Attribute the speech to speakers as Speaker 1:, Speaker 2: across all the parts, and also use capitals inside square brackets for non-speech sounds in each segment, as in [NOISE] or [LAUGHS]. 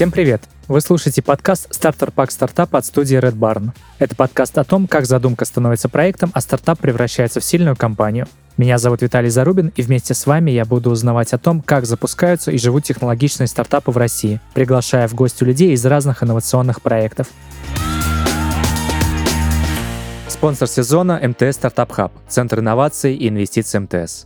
Speaker 1: Всем привет! Вы слушаете подкаст «Стартер Пак Стартап» от студии Red Barn. Это подкаст о том, как задумка становится проектом, а стартап превращается в сильную компанию. Меня зовут Виталий Зарубин, и вместе с вами я буду узнавать о том, как запускаются и живут технологичные стартапы в России, приглашая в гости людей из разных инновационных проектов. Спонсор сезона – МТС Стартап Хаб, Центр инноваций и инвестиций МТС.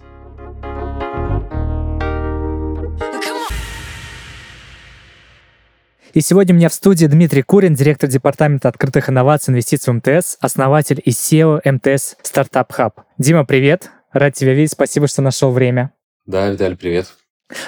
Speaker 1: И сегодня у меня в студии Дмитрий Курин, директор департамента открытых инноваций инвестиций в МТС, основатель и SEO МТС Стартап Хаб. Дима, привет! Рад тебя видеть, спасибо, что нашел время.
Speaker 2: Да, Виталий, привет.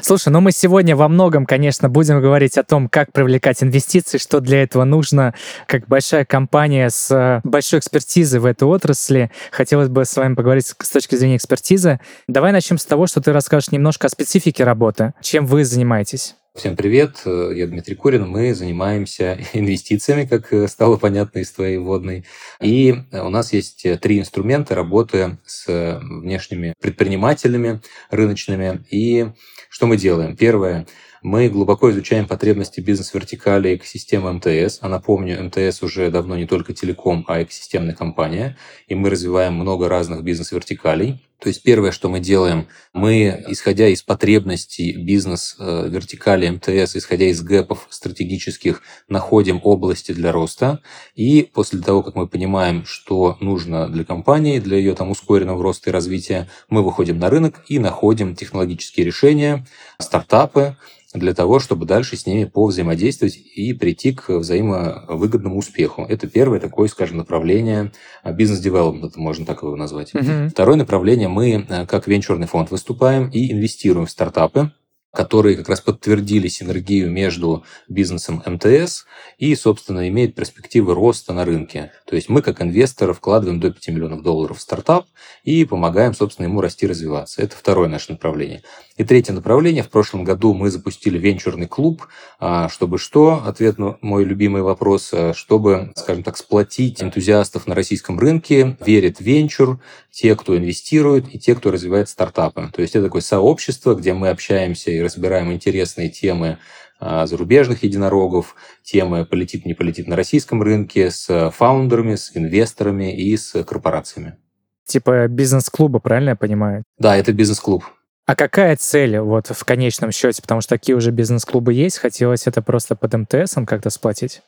Speaker 1: Слушай, ну мы сегодня во многом, конечно, будем говорить о том, как привлекать инвестиции, что для этого нужно, как большая компания с э, большой экспертизой в этой отрасли. Хотелось бы с вами поговорить с точки зрения экспертизы. Давай начнем с того, что ты расскажешь немножко о специфике работы. Чем вы занимаетесь?
Speaker 2: Всем привет, я Дмитрий Курин, мы занимаемся [LAUGHS] инвестициями, как э, стало понятно из твоей вводной. И у нас есть э, три инструмента работы с внешними предпринимателями рыночными. И что мы делаем? Первое, мы глубоко изучаем потребности бизнес-вертикали экосистемы МТС. А напомню, МТС уже давно не только телеком, а экосистемная компания. И мы развиваем много разных бизнес-вертикалей. То есть первое, что мы делаем, мы, исходя из потребностей бизнес-вертикали МТС, исходя из гэпов стратегических, находим области для роста. И после того, как мы понимаем, что нужно для компании, для ее там ускоренного роста и развития, мы выходим на рынок и находим технологические решения, стартапы, для того, чтобы дальше с ними повзаимодействовать и прийти к взаимовыгодному успеху. Это первое такое, скажем, направление а, бизнес-девелопмента, можно так его назвать. Угу. Второе направление, мы э, как венчурный фонд выступаем и инвестируем в стартапы, которые как раз подтвердили синергию между бизнесом МТС и, собственно, имеют перспективы роста на рынке. То есть мы, как инвесторы, вкладываем до 5 миллионов долларов в стартап и помогаем, собственно, ему расти и развиваться. Это второе наше направление. И третье направление. В прошлом году мы запустили венчурный клуб. А, чтобы что? Ответ на мой любимый вопрос. А, чтобы, скажем так, сплотить энтузиастов на российском рынке, верит в венчур, те, кто инвестирует, и те, кто развивает стартапы. То есть это такое сообщество, где мы общаемся и разбираем интересные темы а, зарубежных единорогов, темы полетит, не полетит на российском рынке с фаундерами, с инвесторами и с корпорациями.
Speaker 1: Типа бизнес-клуба, правильно я понимаю?
Speaker 2: Да, это бизнес-клуб.
Speaker 1: А какая цель вот в конечном счете? Потому что такие уже бизнес-клубы есть. Хотелось это просто под МТСом как-то сплотить?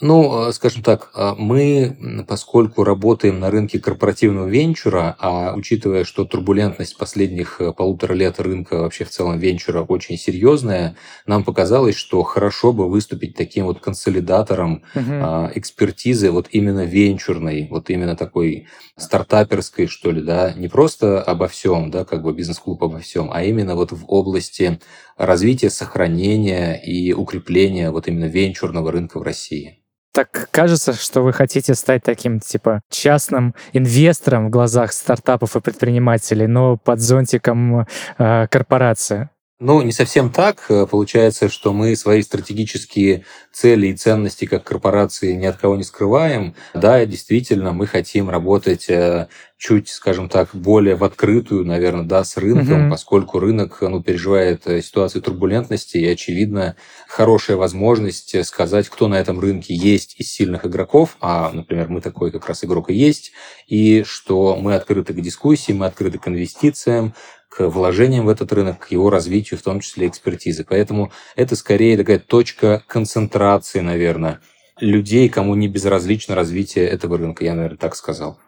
Speaker 2: Ну, э, скажем так, э, мы, поскольку работаем на рынке корпоративного венчура, а учитывая, что турбулентность последних э, полутора лет рынка вообще в целом венчура очень серьезная, нам показалось, что хорошо бы выступить таким вот консолидатором угу. экспертизы вот именно венчурной, вот именно такой стартаперской, что ли, да, не просто обо всем, да, как бы бизнес-клуб обо всем, а именно вот в области развития, сохранения и укрепления вот именно венчурного рынка в России.
Speaker 1: Так кажется, что вы хотите стать таким, типа, частным инвестором в глазах стартапов и предпринимателей, но под зонтиком э, корпорации.
Speaker 2: Ну, не совсем так. Получается, что мы свои стратегические цели и ценности как корпорации ни от кого не скрываем. Да, действительно, мы хотим работать э, чуть, скажем так, более в открытую, наверное, да, с рынком, mm-hmm. поскольку рынок ну, переживает э, ситуацию турбулентности, и, очевидно, хорошая возможность сказать, кто на этом рынке есть из сильных игроков, а, например, мы такой как раз игрок и есть, и что мы открыты к дискуссии, мы открыты к инвестициям, к вложениям в этот рынок, к его развитию, в том числе экспертизы. Поэтому это скорее такая точка концентрации, наверное, людей, кому не безразлично развитие этого рынка, я, наверное, так сказал.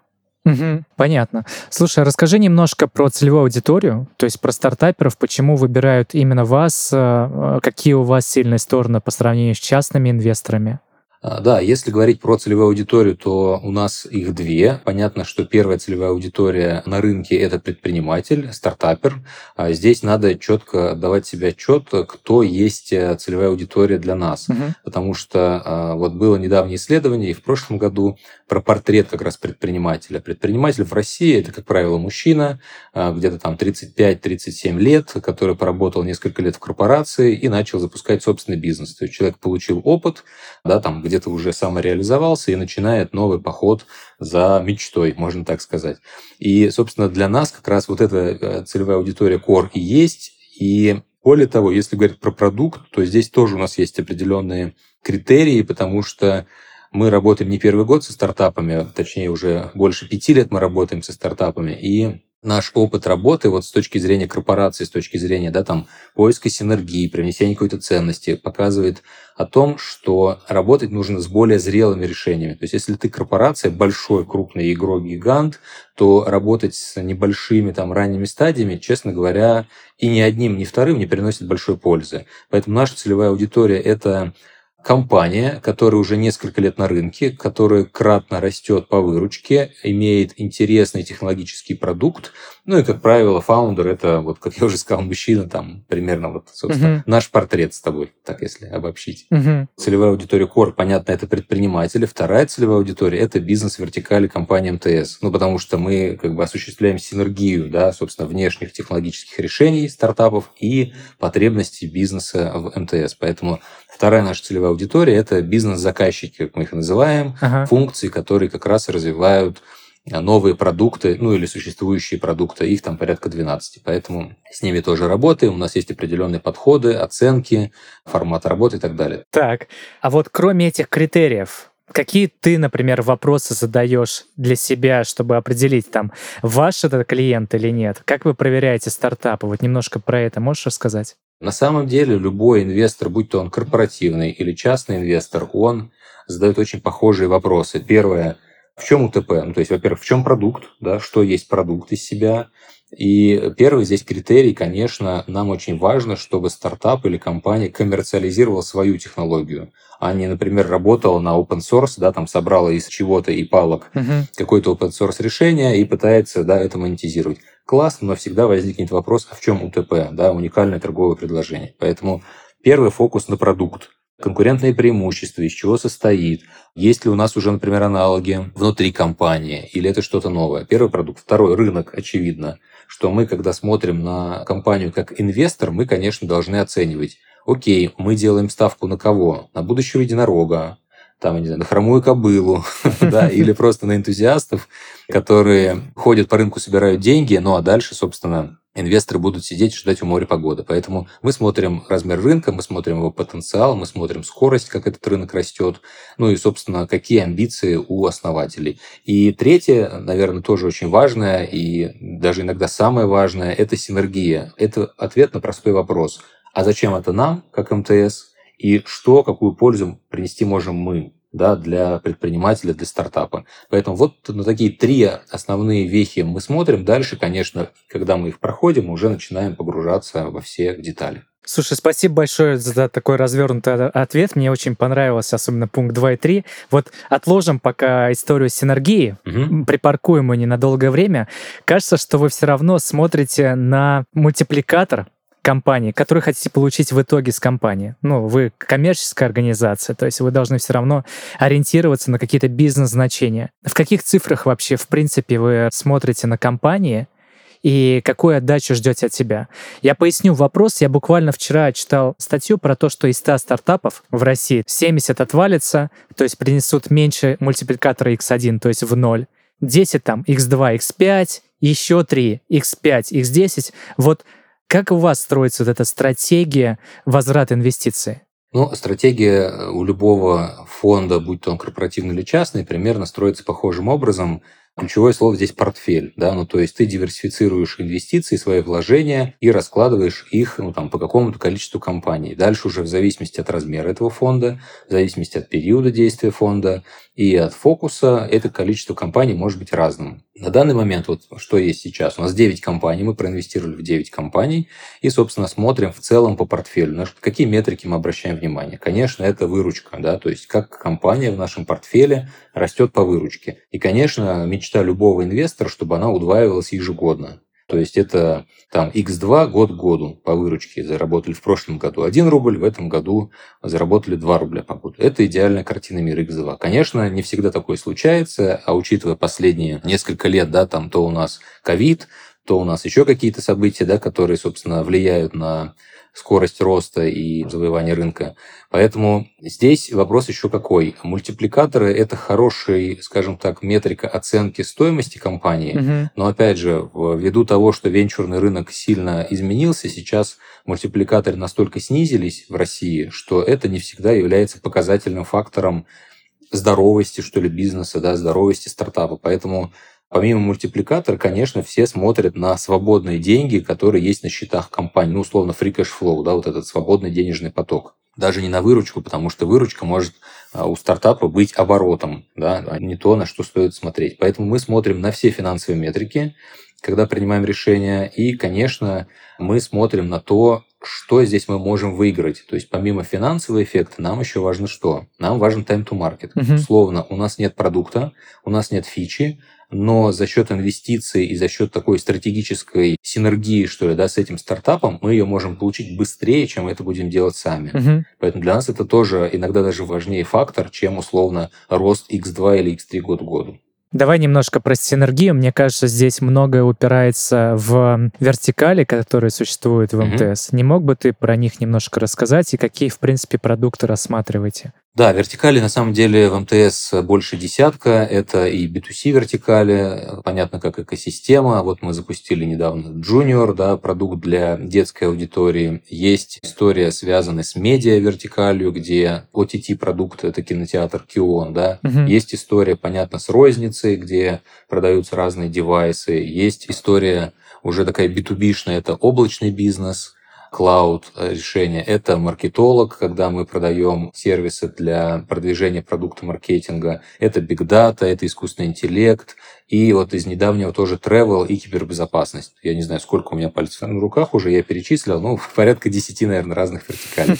Speaker 1: Угу, понятно. Слушай, расскажи немножко про целевую аудиторию, то есть про стартаперов, почему выбирают именно вас, э, какие у вас сильные стороны по сравнению с частными инвесторами?
Speaker 2: А, да, если говорить про целевую аудиторию, то у нас их две. Понятно, что первая целевая аудитория на рынке – это предприниматель, стартапер. А здесь надо четко давать себе отчет, кто есть э, целевая аудитория для нас. Угу. Потому что а, вот было недавнее исследование, и в прошлом году про портрет как раз предпринимателя. Предприниматель в России – это, как правило, мужчина, где-то там 35-37 лет, который поработал несколько лет в корпорации и начал запускать собственный бизнес. То есть человек получил опыт, да, там где где-то уже самореализовался и начинает новый поход за мечтой, можно так сказать. И, собственно, для нас как раз вот эта э, целевая аудитория Core и есть, и Более того, если говорить про продукт, то здесь тоже у нас есть определенные критерии, потому что мы работаем не первый год со стартапами, точнее уже больше пяти лет мы работаем со стартапами, и наш опыт работы вот с точки зрения корпорации, с точки зрения да, там, поиска синергии, привнесения какой-то ценности, показывает о том, что работать нужно с более зрелыми решениями. То есть если ты корпорация, большой, крупный игрок, гигант, то работать с небольшими там ранними стадиями, честно говоря, и ни одним, ни вторым не приносит большой пользы. Поэтому наша целевая аудитория – это компания, которая уже несколько лет на рынке, которая кратно растет по выручке, имеет интересный технологический продукт, ну и, как правило, фаундер это, вот как я уже сказал, мужчина, там примерно вот, собственно, uh-huh. наш портрет с тобой, так если обобщить. Uh-huh. Целевая аудитория Core, понятно, это предприниматели. Вторая целевая аудитория это бизнес-вертикали компании МТС. Ну, потому что мы как бы осуществляем синергию, да, собственно, внешних технологических решений стартапов и потребностей бизнеса в МТС. Поэтому Вторая наша целевая аудитория – это бизнес-заказчики, как мы их называем, ага. функции, которые как раз развивают новые продукты, ну или существующие продукты, их там порядка 12. Поэтому с ними тоже работаем, у нас есть определенные подходы, оценки, формат работы и так далее.
Speaker 1: Так, а вот кроме этих критериев, Какие ты, например, вопросы задаешь для себя, чтобы определить, там, ваш это клиент или нет? Как вы проверяете стартапы? Вот немножко про это можешь рассказать?
Speaker 2: На самом деле любой инвестор, будь то он корпоративный или частный инвестор, он задает очень похожие вопросы. Первое, в чем УТП? Ну, то есть, во-первых, в чем продукт, да, что есть продукт из себя. И первый здесь критерий, конечно, нам очень важно, чтобы стартап или компания коммерциализировала свою технологию, а не, например, работала на open source, да, там собрала из чего-то и палок uh-huh. какое-то open source решение и пытается, да, это монетизировать. Классно, но всегда возникнет вопрос, а в чем УТП, да, уникальное торговое предложение. Поэтому первый фокус на продукт конкурентные преимущества, из чего состоит, есть ли у нас уже, например, аналоги внутри компании, или это что-то новое. Первый продукт. Второй – рынок, очевидно, что мы, когда смотрим на компанию как инвестор, мы, конечно, должны оценивать, окей, мы делаем ставку на кого? На будущего единорога, там, не знаю, на хромую кобылу, [LAUGHS] да, или просто на энтузиастов, которые ходят по рынку, собирают деньги, ну а дальше, собственно, инвесторы будут сидеть и ждать у моря погоды. Поэтому мы смотрим размер рынка, мы смотрим его потенциал, мы смотрим скорость, как этот рынок растет, ну и, собственно, какие амбиции у основателей. И третье, наверное, тоже очень важное, и даже иногда самое важное, это синергия. Это ответ на простой вопрос. А зачем это нам, как МТС, и что, какую пользу принести можем мы да, для предпринимателя, для стартапа. Поэтому вот на такие три основные вехи мы смотрим. Дальше, конечно, когда мы их проходим, уже начинаем погружаться во все детали.
Speaker 1: Слушай, спасибо большое за такой развернутый ответ. Мне очень понравился, особенно пункт 2 и 3. Вот отложим пока историю синергии, угу. припаркуем ее ненадолгое время. Кажется, что вы все равно смотрите на мультипликатор компании, который хотите получить в итоге с компании. Ну, вы коммерческая организация, то есть вы должны все равно ориентироваться на какие-то бизнес-значения. В каких цифрах вообще, в принципе, вы смотрите на компании, и какую отдачу ждете от себя. Я поясню вопрос. Я буквально вчера читал статью про то, что из 100 стартапов в России 70 отвалится, то есть принесут меньше мультипликатора X1, то есть в ноль. 10 там X2, X5, еще 3, X5, X10. Вот как у вас строится вот эта стратегия возврата инвестиций?
Speaker 2: Ну, стратегия у любого фонда, будь то он корпоративный или частный, примерно строится похожим образом. Ключевое слово здесь портфель, да, ну то есть ты диверсифицируешь инвестиции, свои вложения и раскладываешь их ну, там, по какому-то количеству компаний. Дальше уже в зависимости от размера этого фонда, в зависимости от периода действия фонда и от фокуса, это количество компаний может быть разным. На данный момент, вот что есть сейчас, у нас 9 компаний, мы проинвестировали в 9 компаний и, собственно, смотрим в целом по портфелю. На какие метрики мы обращаем внимание? Конечно, это выручка, да, то есть как компания в нашем портфеле растет по выручке. И, конечно, мечта любого инвестора, чтобы она удваивалась ежегодно. То есть это там x2 год к году по выручке заработали в прошлом году 1 рубль, в этом году заработали 2 рубля по году. Это идеальная картина мира x2. Конечно, не всегда такое случается, а учитывая последние несколько лет, да, там то у нас ковид, то у нас еще какие-то события, да, которые, собственно, влияют на скорость роста и завоевания рынка. Поэтому здесь вопрос еще какой. Мультипликаторы – это хороший, скажем так, метрика оценки стоимости компании, угу. но опять же, ввиду того, что венчурный рынок сильно изменился, сейчас мультипликаторы настолько снизились в России, что это не всегда является показательным фактором здоровости, что ли, бизнеса, да, здоровости стартапа. Поэтому Помимо мультипликатора, конечно, все смотрят на свободные деньги, которые есть на счетах компании, ну, условно, free cash flow, да, вот этот свободный денежный поток. Даже не на выручку, потому что выручка может а, у стартапа быть оборотом, да, а не то, на что стоит смотреть. Поэтому мы смотрим на все финансовые метрики, когда принимаем решения, и, конечно, мы смотрим на то, что здесь мы можем выиграть. То есть помимо финансового эффекта, нам еще важно что? Нам важен time to market. Угу. Условно, у нас нет продукта, у нас нет фичи, но за счет инвестиций и за счет такой стратегической синергии, что ли, да, с этим стартапом, мы ее можем получить быстрее, чем это будем делать сами. Угу. Поэтому для нас это тоже иногда даже важнее фактор, чем условно рост X2 или X3 год к году.
Speaker 1: Давай немножко про синергию. Мне кажется, здесь многое упирается в вертикали, которые существуют в МТС. Mm-hmm. Не мог бы ты про них немножко рассказать и какие, в принципе, продукты рассматриваете?
Speaker 2: Да, вертикали на самом деле в МТС больше десятка. Это и B2C вертикали, понятно, как экосистема. Вот мы запустили недавно Junior, да, продукт для детской аудитории. Есть история, связанная с медиа вертикалью, где OTT-продукт – это кинотеатр Кион, да. Угу. Есть история, понятно, с розницей, где продаются разные девайсы. Есть история уже такая B2B-шная, это облачный бизнес – клауд решения. Это маркетолог, когда мы продаем сервисы для продвижения продукта маркетинга. Это data, это искусственный интеллект, и вот из недавнего тоже travel и кибербезопасность. Я не знаю, сколько у меня пальцев на руках уже, я перечислил, ну, [LAUGHS] порядка 10, наверное, разных вертикалей.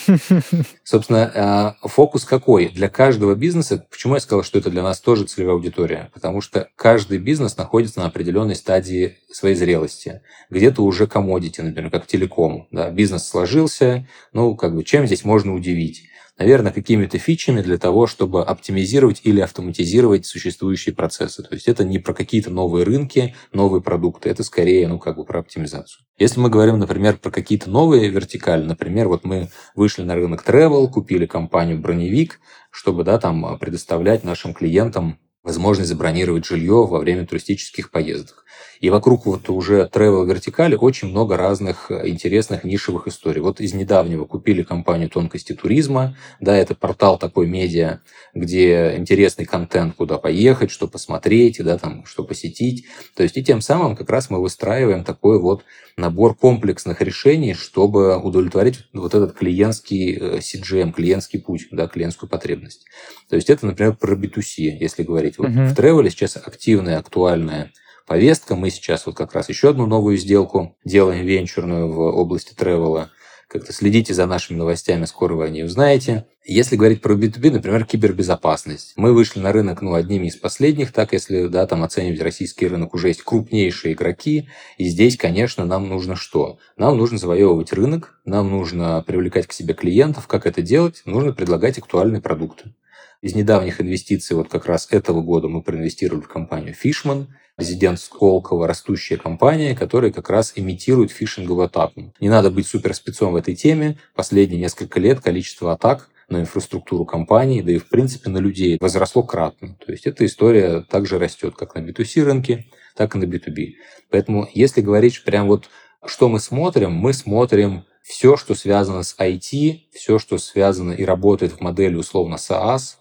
Speaker 2: [LAUGHS] Собственно, а, фокус какой? Для каждого бизнеса, почему я сказал, что это для нас тоже целевая аудитория? Потому что каждый бизнес находится на определенной стадии своей зрелости. Где-то уже комодити, например, как телеком. Да, бизнес сложился, ну, как бы, чем здесь можно удивить? Наверное, какими-то фичами для того, чтобы оптимизировать или автоматизировать существующие процессы. То есть это не про какие-то новые рынки, новые продукты, это скорее, ну, как бы про оптимизацию. Если мы говорим, например, про какие-то новые вертикали, например, вот мы вышли на рынок travel, купили компанию Броневик, чтобы, да, там предоставлять нашим клиентам возможность забронировать жилье во время туристических поездок. И вокруг вот уже travel вертикали очень много разных э, интересных нишевых историй. Вот из недавнего купили компанию тонкости туризма. Да, это портал такой медиа, где интересный контент, куда поехать, что посмотреть, да, там, что посетить. То есть и тем самым как раз мы выстраиваем такой вот набор комплексных решений, чтобы удовлетворить вот этот клиентский CGM, э, клиентский путь, да, клиентскую потребность. То есть это, например, про B2C, если говорить. Вот uh-huh. В тревеле сейчас активная, актуальная повестка. Мы сейчас вот как раз еще одну новую сделку делаем венчурную в области тревела. Как-то следите за нашими новостями, скоро вы о ней узнаете. Если говорить про B2B, например, кибербезопасность. Мы вышли на рынок, ну, одними из последних, так если, да, там оценивать российский рынок, уже есть крупнейшие игроки, и здесь, конечно, нам нужно что? Нам нужно завоевывать рынок, нам нужно привлекать к себе клиентов. Как это делать? Нужно предлагать актуальные продукты. Из недавних инвестиций вот как раз этого года мы проинвестировали в компанию Fishman, резидент Сколково, растущая компания, которая как раз имитирует фишинговую атаку. Не надо быть суперспецом в этой теме. Последние несколько лет количество атак на инфраструктуру компании, да и в принципе на людей возросло кратно. То есть эта история также растет как на B2C рынке, так и на B2B. Поэтому если говорить прям вот, что мы смотрим, мы смотрим все, что связано с IT, все, что связано и работает в модели условно SaaS,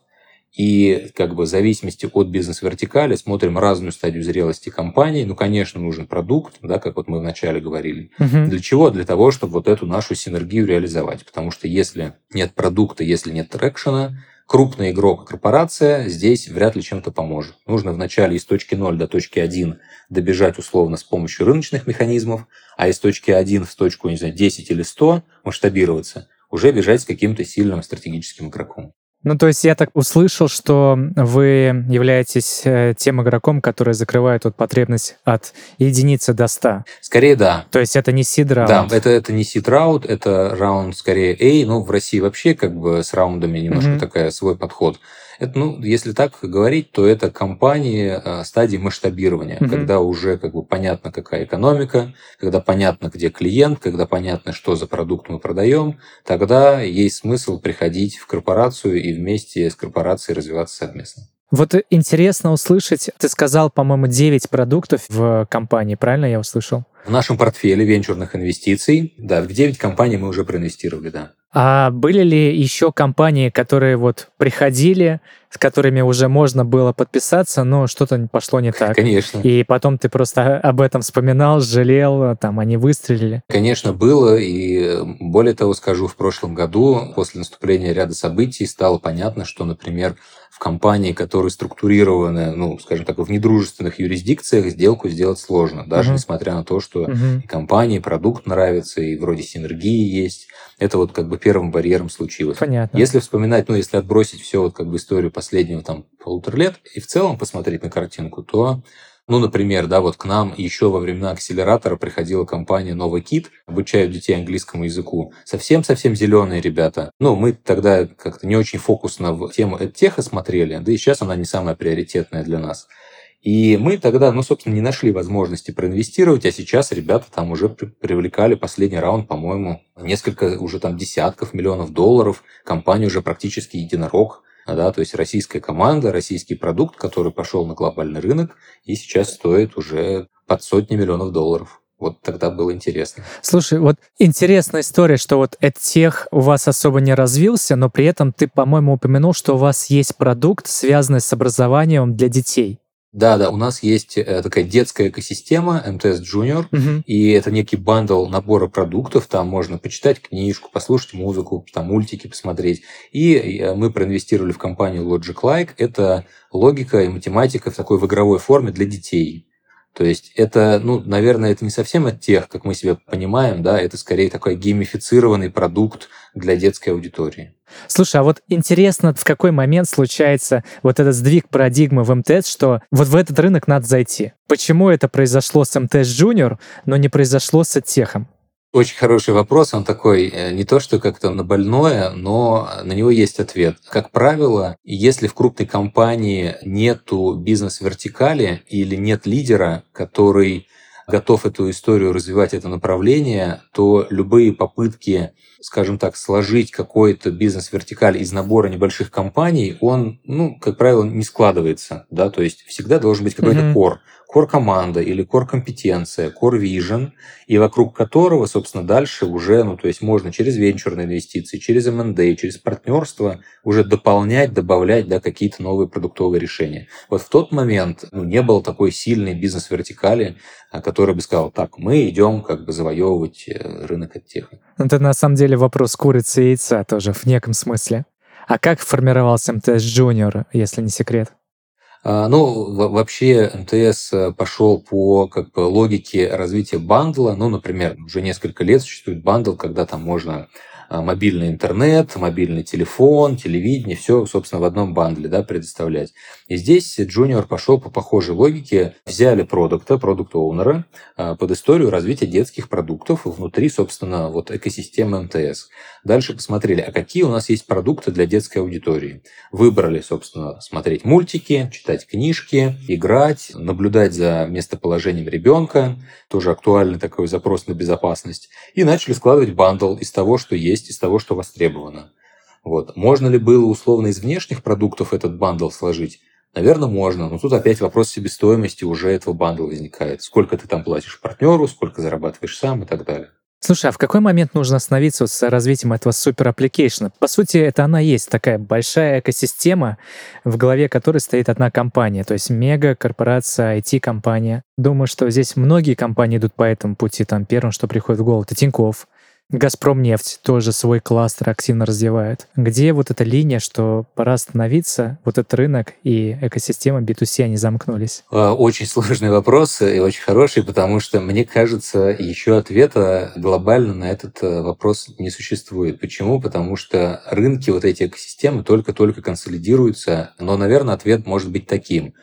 Speaker 2: и как бы в зависимости от бизнес-вертикали смотрим разную стадию зрелости компании. Ну, конечно, нужен продукт, да, как вот мы вначале говорили. Угу. Для чего? Для того, чтобы вот эту нашу синергию реализовать. Потому что если нет продукта, если нет трекшена, крупный игрок, корпорация здесь вряд ли чем-то поможет. Нужно вначале из точки 0 до точки 1 добежать условно с помощью рыночных механизмов, а из точки 1 в точку, не знаю, 10 или 100 масштабироваться, уже бежать с каким-то сильным стратегическим игроком.
Speaker 1: Ну, то есть я так услышал, что вы являетесь э, тем игроком, который закрывает вот потребность от единицы до 100.
Speaker 2: Скорее, да.
Speaker 1: То есть это не seed раунд.
Speaker 2: Да, это, это не seed раунд, это раунд скорее A. Ну, в России вообще как бы с раундами немножко mm-hmm. такая свой подход. Это, ну, если так говорить, то это компании э, стадии масштабирования, угу. когда уже как бы понятно, какая экономика, когда понятно, где клиент, когда понятно, что за продукт мы продаем, тогда есть смысл приходить в корпорацию и вместе с корпорацией развиваться совместно.
Speaker 1: Вот интересно услышать, ты сказал, по-моему, 9 продуктов в компании, правильно я услышал?
Speaker 2: В нашем портфеле венчурных инвестиций, да, в 9 компаний мы уже проинвестировали, да.
Speaker 1: А были ли еще компании, которые вот приходили, с которыми уже можно было подписаться, но что-то пошло не так?
Speaker 2: Конечно.
Speaker 1: И потом ты просто об этом вспоминал, жалел, там они выстрелили?
Speaker 2: Конечно, было. И более того скажу, в прошлом году, после наступления ряда событий, стало понятно, что, например, в компании, которые структурированы, ну, скажем так, в недружественных юрисдикциях, сделку сделать сложно, даже угу. несмотря на то, что угу. и компании, продукт нравится, и вроде синергии есть. Это вот как бы первым барьером случилось.
Speaker 1: Понятно.
Speaker 2: Если вспоминать, ну, если отбросить все вот как бы историю последнего там полутора лет и в целом посмотреть на картинку, то ну, например, да, вот к нам еще во времена акселератора приходила компания Новый Кит, обучают детей английскому языку. Совсем-совсем зеленые ребята. Ну, мы тогда как-то не очень фокусно в тему теха смотрели, да и сейчас она не самая приоритетная для нас. И мы тогда, ну, собственно, не нашли возможности проинвестировать, а сейчас ребята там уже привлекали последний раунд, по-моему, несколько уже там десятков миллионов долларов. Компания уже практически единорог да, то есть российская команда, российский продукт, который пошел на глобальный рынок и сейчас стоит уже под сотни миллионов долларов. Вот тогда было интересно.
Speaker 1: Слушай, вот интересная история, что вот тех у вас особо не развился, но при этом ты, по-моему, упомянул, что у вас есть продукт, связанный с образованием для детей.
Speaker 2: Да, да, у нас есть э, такая детская экосистема МТС Junior, угу. и это некий бандл набора продуктов. Там можно почитать книжку, послушать музыку, там мультики посмотреть. И э, мы проинвестировали в компанию Logic Like. Это логика и математика в такой в игровой форме для детей. То есть это, ну, наверное, это не совсем от тех, как мы себя понимаем, да, это скорее такой геймифицированный продукт для детской аудитории.
Speaker 1: Слушай, а вот интересно, в какой момент случается вот этот сдвиг парадигмы в МТС, что вот в этот рынок надо зайти? Почему это произошло с МТС Junior, но не произошло с Техом?
Speaker 2: Очень хороший вопрос. Он такой э, не то, что как-то на больное, но на него есть ответ. Как правило, если в крупной компании нету бизнес-вертикали или нет лидера, который готов эту историю развивать, это направление, то любые попытки, скажем так, сложить какой-то бизнес-вертикаль из набора небольших компаний, он, ну, как правило, не складывается. Да? То есть всегда должен быть какой-то mm-hmm. core core-команда или core-компетенция, core-vision, и вокруг которого, собственно, дальше уже, ну, то есть можно через венчурные инвестиции, через M&A, через партнерство уже дополнять, добавлять, да, какие-то новые продуктовые решения. Вот в тот момент ну, не было такой сильной бизнес-вертикали, а, который бы сказал, так, мы идем как бы завоевывать э, рынок от тех.
Speaker 1: Это на самом деле вопрос курицы и яйца тоже в неком смысле. А как формировался МТС Junior, если не секрет?
Speaker 2: А, ну, вообще МТС э, пошел по как бы, логике развития бандла. Ну, например, уже несколько лет существует бандл, когда там можно мобильный интернет, мобильный телефон, телевидение, все, собственно, в одном бандле да, предоставлять. И здесь Junior пошел по похожей логике. Взяли продукта, продукт-оунера а, под историю развития детских продуктов внутри, собственно, вот экосистемы МТС. Дальше посмотрели, а какие у нас есть продукты для детской аудитории. Выбрали, собственно, смотреть мультики, читать книжки, играть, наблюдать за местоположением ребенка, тоже актуальный такой запрос на безопасность, и начали складывать bundle из того, что есть есть из того, что востребовано. Вот. Можно ли было условно из внешних продуктов этот bundle сложить? Наверное, можно, но тут опять вопрос себестоимости уже этого bundle а возникает. Сколько ты там платишь партнеру, сколько зарабатываешь сам и так далее.
Speaker 1: Слушай, а в какой момент нужно остановиться с развитием этого супер application а? По сути, это она есть такая большая экосистема, в голове которой стоит одна компания, то есть мега-корпорация, IT-компания. Думаю, что здесь многие компании идут по этому пути. Там первым, что приходит в голову, это Тинькофф, Газпром нефть тоже свой кластер активно развивает. Где вот эта линия, что пора остановиться, вот этот рынок и экосистема B2C, они замкнулись?
Speaker 2: А, очень сложный вопрос и очень хороший, потому что, мне кажется, еще ответа глобально на этот э, вопрос не существует. Почему? Потому что рынки, вот эти экосистемы только-только консолидируются, но, наверное, ответ может быть таким.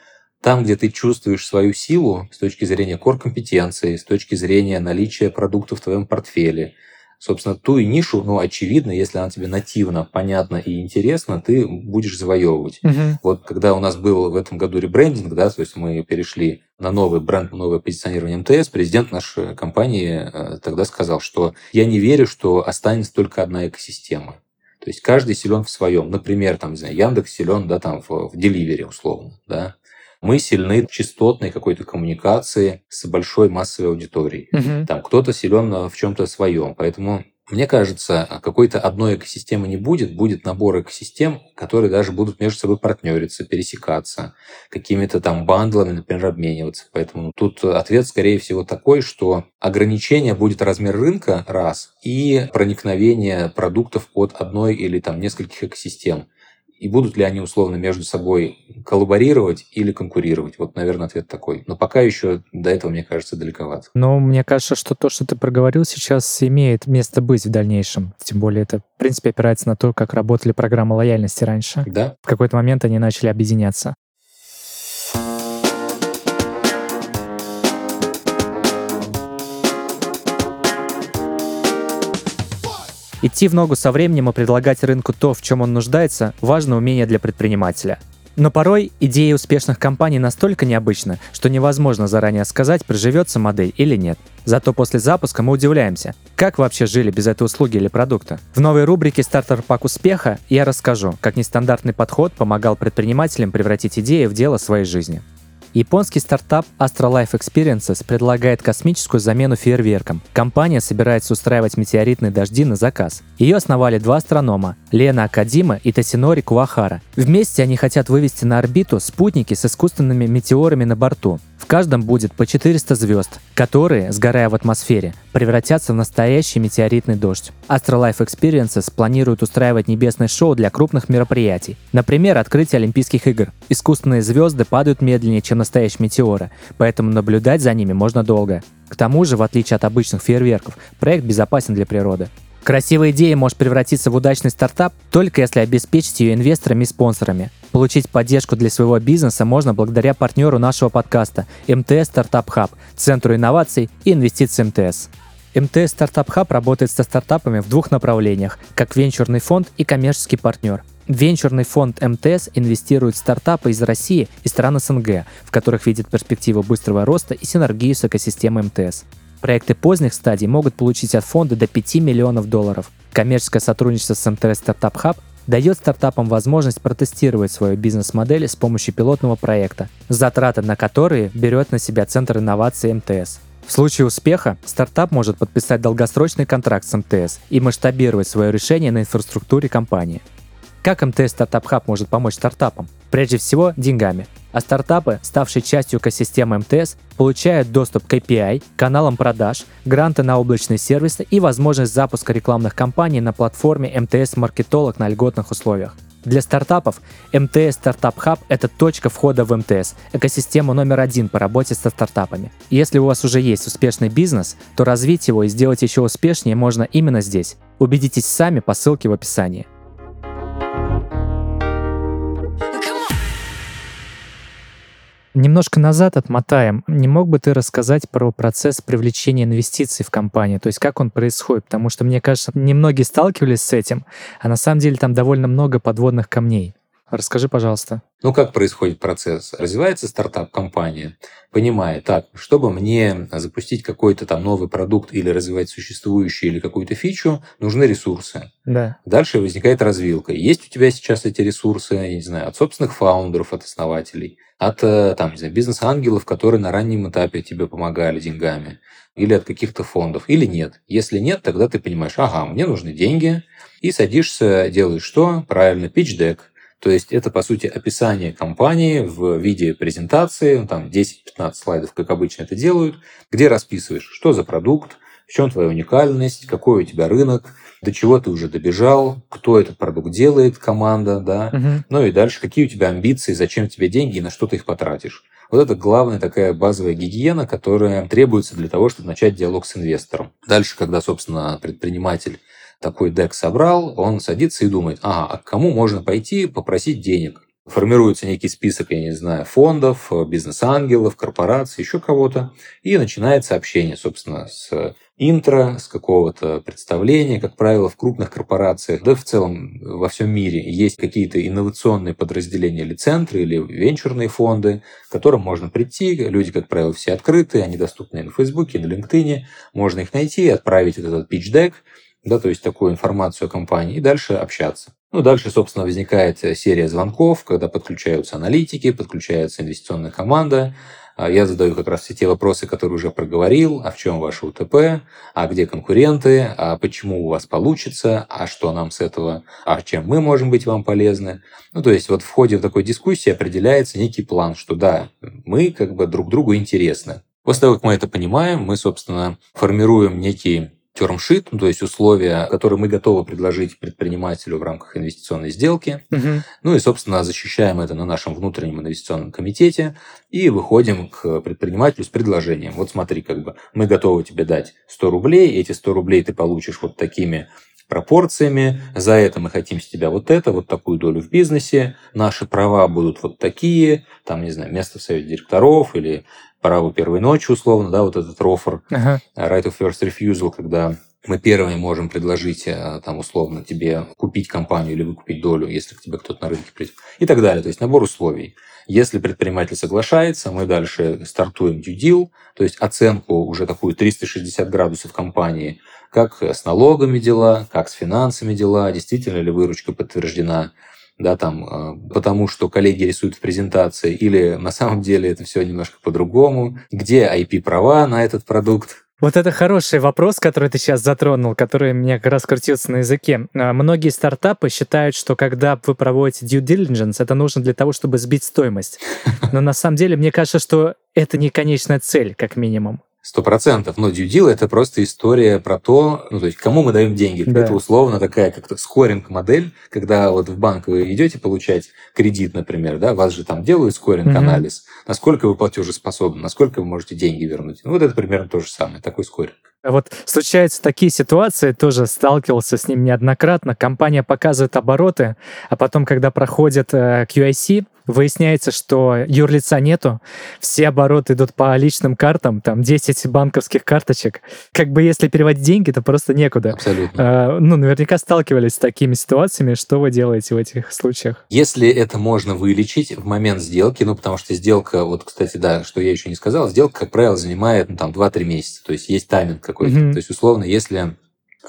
Speaker 2: Там, где ты чувствуешь свою силу с точки зрения core-компетенции, с точки зрения наличия продуктов в твоем портфеле, собственно, ту и нишу, ну, очевидно, если она тебе нативно, понятна и интересна, ты будешь завоевывать.
Speaker 1: Мгм.
Speaker 2: Вот когда у нас был в этом году ребрендинг, да, то есть мы перешли на новый бренд, новое позиционирование МТС, президент нашей компании э, тогда сказал, что я не верю, что останется только одна экосистема. То есть каждый силен в своем. Например, там, не знаю, Яндекс силен, да, там, в, в деливере условно, да. Мы сильны в частотной какой-то коммуникации с большой массовой аудиторией.
Speaker 1: Мгм.
Speaker 2: Там кто-то силен в чем-то своем. Поэтому мне кажется, какой-то одной экосистемы не будет, будет набор экосистем, которые даже будут между собой партнериться, пересекаться, какими-то там бандлами, например, обмениваться. Поэтому тут ответ, скорее всего, такой, что ограничение будет размер рынка, раз, и проникновение продуктов от одной или там нескольких экосистем. И будут ли они условно между собой коллаборировать или конкурировать? Вот, наверное, ответ такой. Но пока еще до этого, мне кажется, далековато.
Speaker 1: Но мне кажется, что то, что ты проговорил сейчас, имеет место быть в дальнейшем. Тем более это, в принципе, опирается на то, как работали программы лояльности раньше.
Speaker 2: Да?
Speaker 1: В какой-то момент они начали объединяться. Идти в ногу со временем и предлагать рынку то, в чем он нуждается, важно умение для предпринимателя. Но порой идеи успешных компаний настолько необычны, что невозможно заранее сказать, приживется модель или нет. Зато после запуска мы удивляемся, как вообще жили без этой услуги или продукта. В новой рубрике «Стартер пак успеха» я расскажу, как нестандартный подход помогал предпринимателям превратить идеи в дело своей жизни. Японский стартап Astralife Experiences предлагает космическую замену фейерверкам. Компания собирается устраивать метеоритные дожди на заказ. Ее основали два астронома – Лена Акадима и Тосинори Куахара. Вместе они хотят вывести на орбиту спутники с искусственными метеорами на борту. В каждом будет по 400 звезд, которые, сгорая в атмосфере, превратятся в настоящий метеоритный дождь. Astralife Experiences планирует устраивать небесное шоу для крупных мероприятий. Например, открытие Олимпийских игр. Искусственные звезды падают медленнее, чем настоящие метеоры, поэтому наблюдать за ними можно долго. К тому же, в отличие от обычных фейерверков, проект безопасен для природы. Красивая идея может превратиться в удачный стартап только если обеспечить ее инвесторами и спонсорами. Получить поддержку для своего бизнеса можно благодаря партнеру нашего подкаста МТС Стартап Хаб, Центру инноваций и инвестиций МТС. МТС StartUp Hub работает со стартапами в двух направлениях, как венчурный фонд и коммерческий партнер. Венчурный фонд МТС инвестирует в стартапы из России и стран СНГ, в которых видит перспективу быстрого роста и синергию с экосистемой МТС. Проекты поздних стадий могут получить от фонда до 5 миллионов долларов. Коммерческое сотрудничество с МТС StartUp Hub дает стартапам возможность протестировать свою бизнес-модель с помощью пилотного проекта, затраты на которые берет на себя Центр инноваций МТС. В случае успеха стартап может подписать долгосрочный контракт с МТС и масштабировать свое решение на инфраструктуре компании. Как МТС StartUp Hub может помочь стартапам? Прежде всего, деньгами. А стартапы, ставшие частью экосистемы МТС, получают доступ к API, каналам продаж, гранты на облачные сервисы и возможность запуска рекламных кампаний на платформе МТС Маркетолог на льготных условиях. Для стартапов МТС StartUp Hub – это точка входа в МТС, экосистема номер один по работе со стартапами. Если у вас уже есть успешный бизнес, то развить его и сделать еще успешнее можно именно здесь. Убедитесь сами по ссылке в описании. Немножко назад отмотаем. Не мог бы ты рассказать про процесс привлечения инвестиций в компанию? То есть как он происходит? Потому что, мне кажется, немногие сталкивались с этим, а на самом деле там довольно много подводных камней. Расскажи, пожалуйста.
Speaker 2: Ну, как происходит процесс? Развивается стартап-компания, понимая, так, чтобы мне запустить какой-то там новый продукт или развивать существующий или какую-то фичу, нужны ресурсы.
Speaker 1: Да.
Speaker 2: Дальше возникает развилка. Есть у тебя сейчас эти ресурсы, я не знаю, от собственных фаундеров, от основателей, от э, там, не знаю, бизнес-ангелов, которые на раннем этапе тебе помогали деньгами, или от каких-то фондов, или нет. Если нет, тогда ты понимаешь, ага, мне нужны деньги, и садишься, делаешь что? Правильно, pitch-deck, то есть это, по сути, описание компании в виде презентации, ну, там 10-15 слайдов, как обычно это делают, где расписываешь, что за продукт, в чем твоя уникальность, какой у тебя рынок, до чего ты уже добежал, кто этот продукт делает, команда, да,
Speaker 1: Мгм.
Speaker 2: ну и дальше, какие у тебя амбиции, зачем тебе деньги и на что ты их потратишь. Вот это главная такая базовая гигиена, которая требуется для того, чтобы начать диалог с инвестором. Дальше, когда, собственно, предприниматель такой дек собрал, он садится и думает, ага, а к кому можно пойти попросить денег? Формируется некий список, я не знаю, фондов, бизнес-ангелов, корпораций, еще кого-то. И начинается общение, собственно, с интро, с какого-то представления. Как правило, в крупных корпорациях, да в целом во всем мире, есть какие-то инновационные подразделения или центры, или венчурные фонды, к которым можно прийти. Люди, как правило, все открытые, они доступны на Фейсбуке, на LinkedIn. Можно их найти, отправить этот pitch-deck, да, то есть такую информацию о компании, и дальше общаться. Ну, дальше, собственно, возникает серия звонков, когда подключаются аналитики, подключается инвестиционная команда, я задаю как раз все те вопросы, которые уже проговорил, а в чем ваше УТП, а где конкуренты, а почему у вас получится, а что нам с этого, а чем мы можем быть вам полезны. Ну, то есть вот в ходе такой дискуссии определяется некий план, что да, мы как бы друг другу интересны. После того, как мы это понимаем, мы, собственно, формируем некий термшит, ну, то есть условия, которые мы готовы предложить предпринимателю в рамках инвестиционной сделки. Угу. Ну и, собственно, защищаем это на нашем внутреннем инвестиционном комитете и выходим к предпринимателю с предложением. Вот смотри, как бы мы готовы тебе дать 100 рублей, эти 100 рублей ты получишь вот такими пропорциями. За это мы хотим с тебя вот это, вот такую долю в бизнесе. Наши права будут вот такие, там, не знаю, место в совете директоров или право первой ночи, условно, да, вот этот рофер, ага. right of first refusal, когда мы первыми можем предложить, э, там, условно, тебе купить компанию или выкупить долю, если к тебе кто-то на рынке придет, и так далее. То есть набор условий. Если предприниматель соглашается, мы дальше стартуем due deal, то есть оценку уже такую 360 градусов компании, как с налогами дела, как с финансами дела, действительно ли выручка подтверждена, да, там, э, потому что коллеги рисуют в презентации, или на самом деле это все немножко по-другому, где IP-права на этот продукт,
Speaker 1: вот это хороший вопрос, который ты сейчас затронул, который мне как раз крутился на языке. А, многие стартапы считают, что когда вы проводите due diligence, это нужно для того, чтобы сбить стоимость. [LAUGHS] Но на самом деле, мне кажется, что это не конечная цель, как минимум.
Speaker 2: Сто процентов. Но due deal – это просто история про то, ну, то есть, кому мы даем деньги. Да. Это условно такая как-то скоринг-модель, когда вот в банк вы идете получать кредит, например, да, вас же там делают скоринг-анализ. Угу. Насколько вы платежеспособны, насколько вы можете деньги вернуть. Ну, вот это примерно то же самое, такой скоринг.
Speaker 1: Вот случаются такие ситуации, тоже сталкивался с ним неоднократно. Компания показывает обороты, а потом, когда проходит э, QIC, выясняется, что юрлица нету, все обороты идут по личным картам, там 10 банковских карточек. Как бы если переводить деньги, то просто некуда.
Speaker 2: Абсолютно.
Speaker 1: А, ну, наверняка сталкивались с такими ситуациями. Что вы делаете в этих случаях?
Speaker 2: Если это можно вылечить в момент сделки, ну, потому что сделка, вот, кстати, да, что я еще не сказал, сделка, как правило, занимает, ну, там, 2-3 месяца, то есть есть тайминг какой-то. Mm-hmm. То есть, условно, если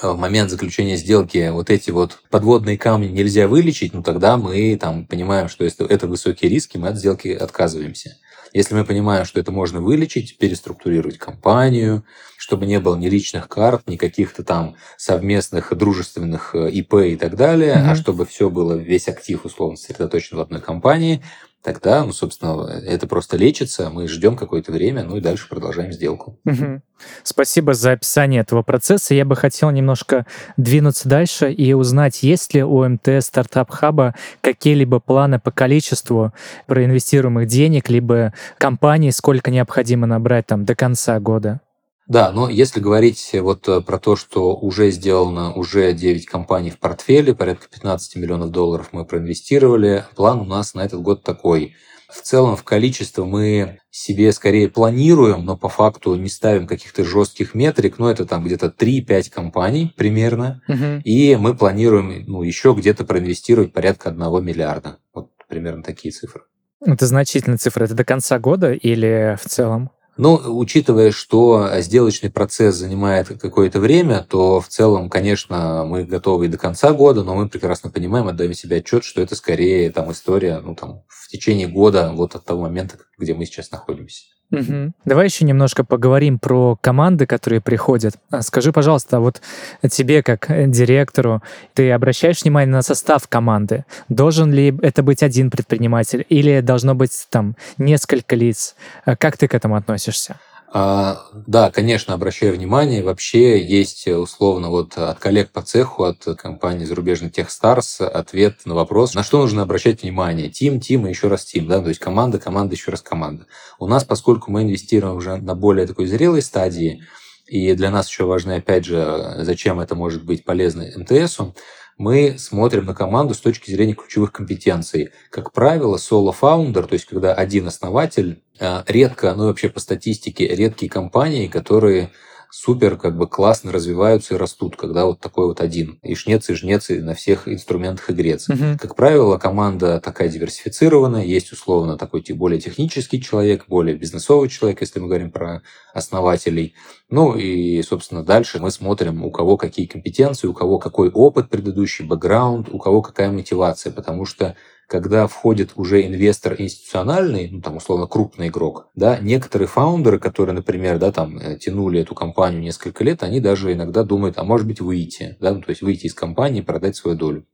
Speaker 2: в момент заключения сделки вот эти вот подводные камни нельзя вылечить, ну тогда мы там понимаем, что если это высокие риски, мы от сделки отказываемся. Если мы понимаем, что это можно вылечить, переструктурировать компанию, чтобы не было ни личных карт, ни каких-то там совместных дружественных э, ИП и так далее, mm-hmm. а чтобы все было, весь актив условно сосредоточен в одной компании, тогда, ну, собственно, это просто лечится, мы ждем какое-то время, ну и дальше продолжаем сделку.
Speaker 1: Угу. Спасибо за описание этого процесса. Я бы хотел немножко двинуться дальше и узнать, есть ли у МТ Стартап Хаба какие-либо планы по количеству проинвестируемых денег, либо компаний, сколько необходимо набрать там до конца года?
Speaker 2: Да, но если говорить вот э, про то, что уже сделано, уже 9 компаний в портфеле, порядка 15 миллионов долларов мы проинвестировали, план у нас на этот год такой. В целом в количество мы себе скорее планируем, но по факту не ставим каких-то жестких метрик, но это там где-то 3-5 компаний примерно, угу. и мы планируем ну, еще где-то проинвестировать порядка 1 миллиарда. Вот примерно такие цифры.
Speaker 1: Это значительные цифры. Это до конца года или в целом?
Speaker 2: Но учитывая, что сделочный процесс занимает какое-то время, то в целом, конечно, мы готовы и до конца года, но мы прекрасно понимаем, отдаем себе отчет, что это скорее там история ну, там, в течение года вот от того момента, где мы сейчас находимся.
Speaker 1: Угу. Давай еще немножко поговорим про команды, которые приходят. А, скажи, пожалуйста, вот тебе как директору, ты обращаешь внимание на состав команды? Должен ли это быть один предприниматель или должно быть там несколько лиц? А как ты к этому относишься?
Speaker 2: А, да, конечно, обращаю внимание. Вообще есть э, условно вот от коллег по цеху, от компании зарубежный Techstars ответ на вопрос, на что нужно обращать внимание. Тим, тим и еще раз тим, да, то есть команда, команда, еще раз команда. У нас, поскольку мы инвестируем уже на более такой зрелой стадии, и для нас еще важно, опять же, зачем это может быть полезно МТСу, мы смотрим на команду с точки зрения ключевых компетенций. Как правило, соло-фаундер, то есть когда один основатель, э, редко, ну вообще по статистике, редкие компании, которые супер как бы классно развиваются и растут, когда вот такой вот один. И шнец, и жнец, и на всех инструментах игрец.
Speaker 1: Мгм.
Speaker 2: Как правило, команда такая диверсифицированная, есть условно такой более технический человек, более бизнесовый человек, если мы говорим про основателей. Ну и, собственно, дальше мы смотрим, у кого какие компетенции, у кого какой опыт предыдущий, бэкграунд, у кого какая мотивация, потому что когда входит уже инвестор институциональный, ну, там, условно, крупный игрок, да, некоторые фаундеры, которые, например, да, там, э, тянули эту компанию несколько лет, они даже иногда думают, а может быть, выйти, да, ну, то есть выйти из компании продать свою долю.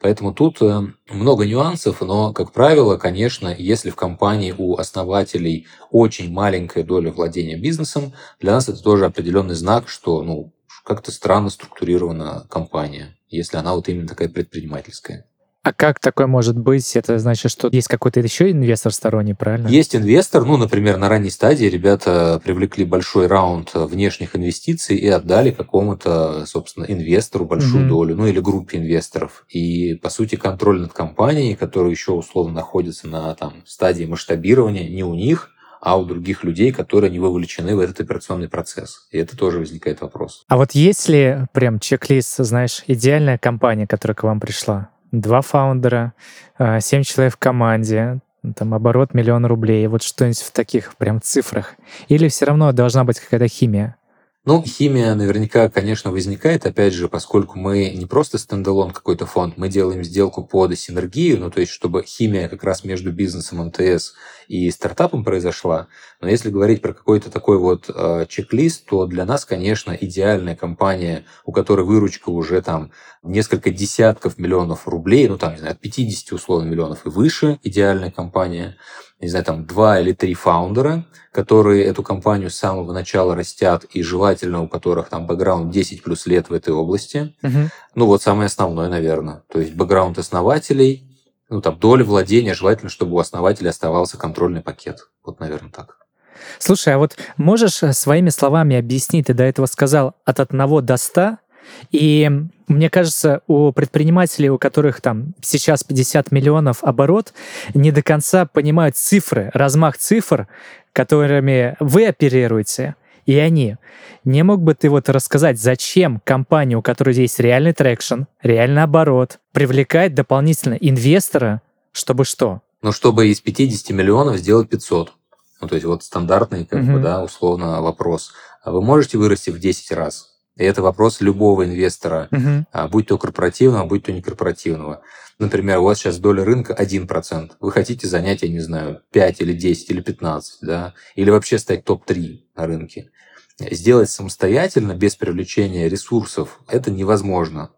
Speaker 2: Поэтому тут э, много нюансов, но, как правило, конечно, если в компании у основателей очень маленькая доля владения бизнесом, для нас это тоже определенный знак, что ну, как-то странно структурирована компания, если она вот именно такая предпринимательская.
Speaker 1: А как такое может быть? Это значит, что есть какой-то еще инвестор сторонний, правильно?
Speaker 2: Есть инвестор, ну, например, на ранней стадии ребята привлекли большой раунд внешних инвестиций и отдали какому-то, собственно, инвестору большую
Speaker 1: Мгм.
Speaker 2: долю, ну, или группе инвесторов. И, по сути, контроль над компанией, которая еще условно находится на там, стадии масштабирования, не у них, а у других людей, которые не вовлечены в этот операционный процесс. И это тоже возникает вопрос.
Speaker 1: А вот есть ли прям чек-лист, знаешь, идеальная компания, которая к вам пришла? Два founder а, а, семь человек в команде, там оборот миллион рублей, вот что-нибудь в таких прям цифрах? Или все равно должна быть какая-то химия?
Speaker 2: Ну, химия наверняка, конечно, возникает, опять же, поскольку мы не просто standalone какой-то фонд, мы делаем сделку под синергию, ну, то есть, чтобы химия как раз между бизнесом МТС и стартапом произошла. Но если говорить про какой-то такой вот э, чек-лист, то для нас, конечно, идеальная компания, у которой выручка уже там несколько десятков миллионов рублей, ну, там, не знаю, от 50 условно миллионов и выше, идеальная компания, не знаю, там два или три фаундера, которые эту компанию с самого начала растят, и желательно у которых там бэкграунд 10 плюс лет в этой области.
Speaker 1: Мгм.
Speaker 2: Ну, вот самое основное, наверное. То есть бэкграунд основателей, ну, там, доля владения, желательно, чтобы у основателя оставался контрольный пакет. Вот, наверное, так.
Speaker 1: Слушай, а вот можешь э, своими словами объяснить, ты до этого сказал от 1 до 100, и мне кажется, у предпринимателей, у которых там сейчас 50 миллионов оборот, не до конца понимают цифры, размах цифр, которыми вы оперируете, и они. Не мог бы ты вот рассказать, зачем компания, у которой есть реальный traction, реальный оборот, привлекать дополнительно инвестора, чтобы что?
Speaker 2: Но чтобы из 50 миллионов сделать 500. Ну, то есть вот стандартный, как бы,
Speaker 1: Мгм.
Speaker 2: да, условно вопрос. А вы можете вырасти в 10 раз? И это вопрос любого инвестора, а, будь то корпоративного, будь то некорпоративного. Например, у вас сейчас доля рынка 1%. Вы хотите занять, я не знаю, 5 или 10 или 15, да? Или вообще стать топ-3 на рынке. Сделать самостоятельно, без привлечения ресурсов, это невозможно.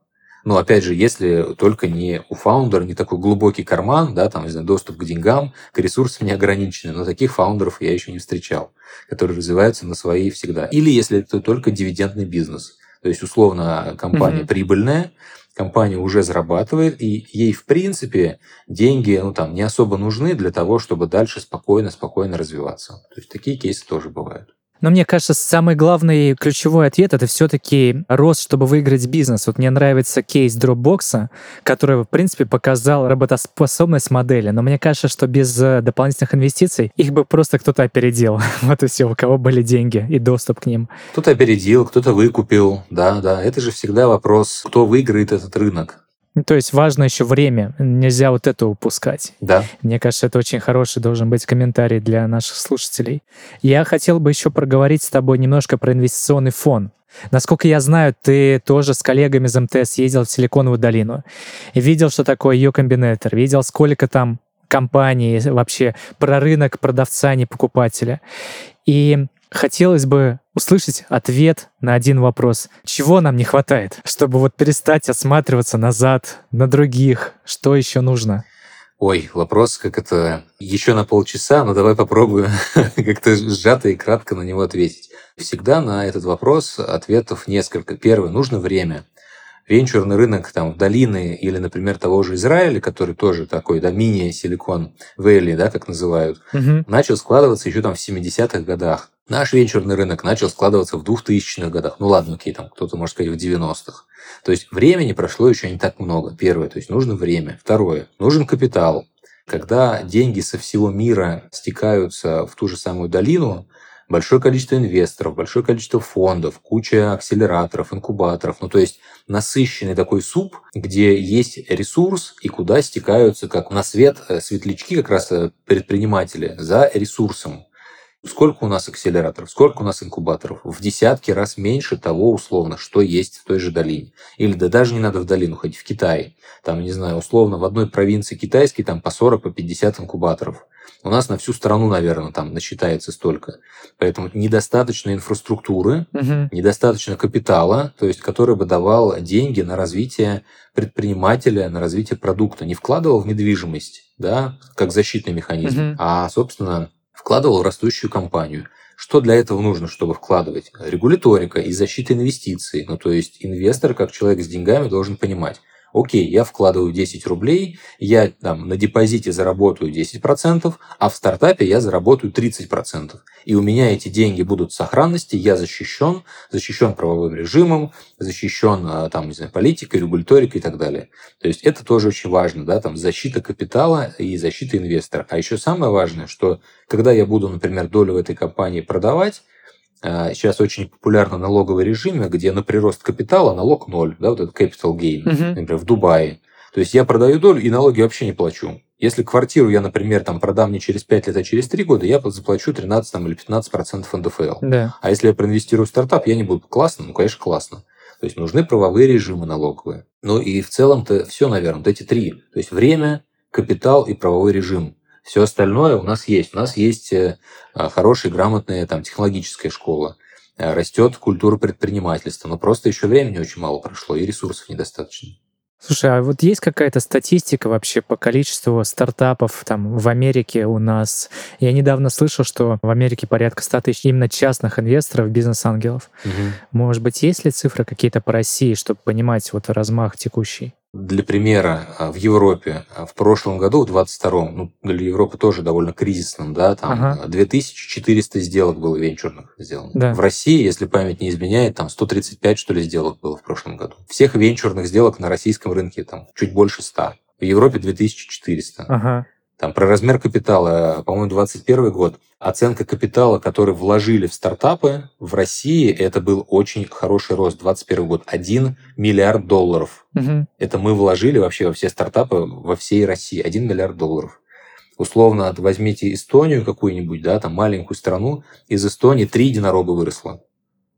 Speaker 2: Но опять же, если только не у фаундера не такой глубокий карман, да, там, не знаю, доступ к деньгам, к ресурсам неограниченный, но таких фаундеров я еще не встречал, которые развиваются на свои всегда. Или если это только дивидендный бизнес. То есть, условно, компания
Speaker 1: Мгм.
Speaker 2: прибыльная, компания уже зарабатывает, и ей, в принципе, деньги ну, там, не особо нужны для того, чтобы дальше спокойно-спокойно развиваться. То есть, такие кейсы тоже бывают.
Speaker 1: Но мне кажется, самый главный ключевой ответ это все-таки рост, чтобы выиграть бизнес. Вот мне нравится кейс Dropbox, который, в принципе, показал работоспособность модели. Но мне кажется, что без э, дополнительных инвестиций их бы просто кто-то опередил. [LAUGHS] Вот и все, у кого были деньги и доступ к ним.
Speaker 2: Кто-то опередил, кто-то выкупил. Да, да. Это же всегда вопрос, кто выиграет этот рынок.
Speaker 1: Ну, То есть важно еще время. Нельзя вот это упускать.
Speaker 2: Да.
Speaker 1: Мне кажется, это очень хороший должен быть комментарий для наших слушателей. Я хотел бы еще проговорить с тобой немножко про инвестиционный фон. Насколько я знаю, ты тоже с коллегами из МТС ездил в Силиконовую долину. Видел, что такое ее комбинатор, видел, сколько там компаний, вообще про рынок продавца, а не покупателя. И хотелось бы услышать ответ на один вопрос. Чего нам не хватает, чтобы вот перестать осматриваться назад, на других? Что еще нужно?
Speaker 2: Ой, вопрос, как это еще на полчаса, но давай попробую [LAUGHS] как-то сжато и кратко на него ответить. Всегда на этот вопрос ответов несколько. Первое, нужно время. Венчурный рынок там в долины или, например, того же Израиля, который тоже такой, да, мини-силикон Вэлли, да, как называют,
Speaker 1: Мгм.
Speaker 2: начал складываться еще там в 70-х годах. Наш венчурный рынок начал складываться в 2000-х годах. Ну ладно, окей, там кто-то может сказать в 90-х. То есть времени прошло еще не так много. Первое, то есть нужно время. Второе, нужен капитал. Когда деньги со всего мира стекаются в ту же самую долину, большое количество инвесторов, большое количество фондов, куча акселераторов, инкубаторов. Ну, то есть насыщенный такой суп, где есть ресурс и куда стекаются, как на свет, э, светлячки, как раз э, предприниматели, за ресурсом. Сколько у нас акселераторов, сколько у нас инкубаторов? В десятки раз меньше того, условно, что есть в той же долине. Или да даже не надо в долину, хоть в Китае. Там, не знаю, условно, в одной провинции китайской там по 40, по 50 инкубаторов. У нас на всю страну, наверное, там насчитается столько. Поэтому недостаточно инфраструктуры, угу. недостаточно капитала, то есть который бы давал деньги на развитие предпринимателя, на развитие продукта. Не вкладывал в недвижимость, да, как защитный механизм, угу. а, собственно, вкладывал в растущую компанию. Что для этого нужно, чтобы вкладывать? Регуляторика и защита инвестиций. Ну, то есть инвестор, как человек с деньгами, должен понимать, окей, я вкладываю 10 рублей, я там на депозите заработаю 10%, а в стартапе я заработаю 30%. И у меня эти деньги будут в сохранности, я защищен, защищен правовым режимом, защищен а, там, не знаю, политикой, регуляторикой и так далее. То есть это тоже очень важно, да, там защита капитала и защита инвестора. А еще самое важное, что когда я буду, например, долю в этой компании продавать, сейчас очень популярно налоговый режим, где на прирост капитала налог ноль, да, вот этот capital gain, uh-huh. например, в Дубае. То есть я продаю долю и налоги вообще не плачу. Если квартиру я, например, там продам не через 5 лет, а через 3 года, я заплачу 13 там, или 15 процентов НДФЛ. Да. А если я проинвестирую в стартап, я не буду классно, ну, конечно, классно. То есть нужны правовые режимы налоговые. Ну и в целом-то все, наверное, вот эти три. То есть время, капитал и правовой режим. Все остальное у нас есть. У нас есть э, хорошая, грамотная там, технологическая школа. Э, Растет культура предпринимательства. Но просто еще времени очень мало прошло, и ресурсов недостаточно.
Speaker 1: Слушай, а вот есть какая-то статистика вообще по количеству стартапов там в Америке у нас? Я недавно слышал, что в Америке порядка 100 тысяч именно частных инвесторов, бизнес-ангелов. Угу. Может быть, есть ли цифры какие-то по России, чтобы понимать вот размах текущий?
Speaker 2: Для примера, а, в Европе а, в прошлом году, в 22-м, ну, для Европы тоже довольно кризисным, да, там ага. 2400 сделок было венчурных сделано. Да. В России, если память не изменяет, там 135, что ли, сделок было в прошлом году. Всех венчурных сделок на российском рынке там чуть больше 100. В Европе 2400. Ага. Там про размер капитала, по-моему, 21 год. Оценка капитала, который вложили в стартапы в России, это был очень хороший рост. 21 год. 1 миллиард долларов. Угу. Это мы вложили вообще во все стартапы во всей России. 1 миллиард долларов. Условно, возьмите Эстонию какую-нибудь, да, там маленькую страну, из Эстонии три единорога выросло.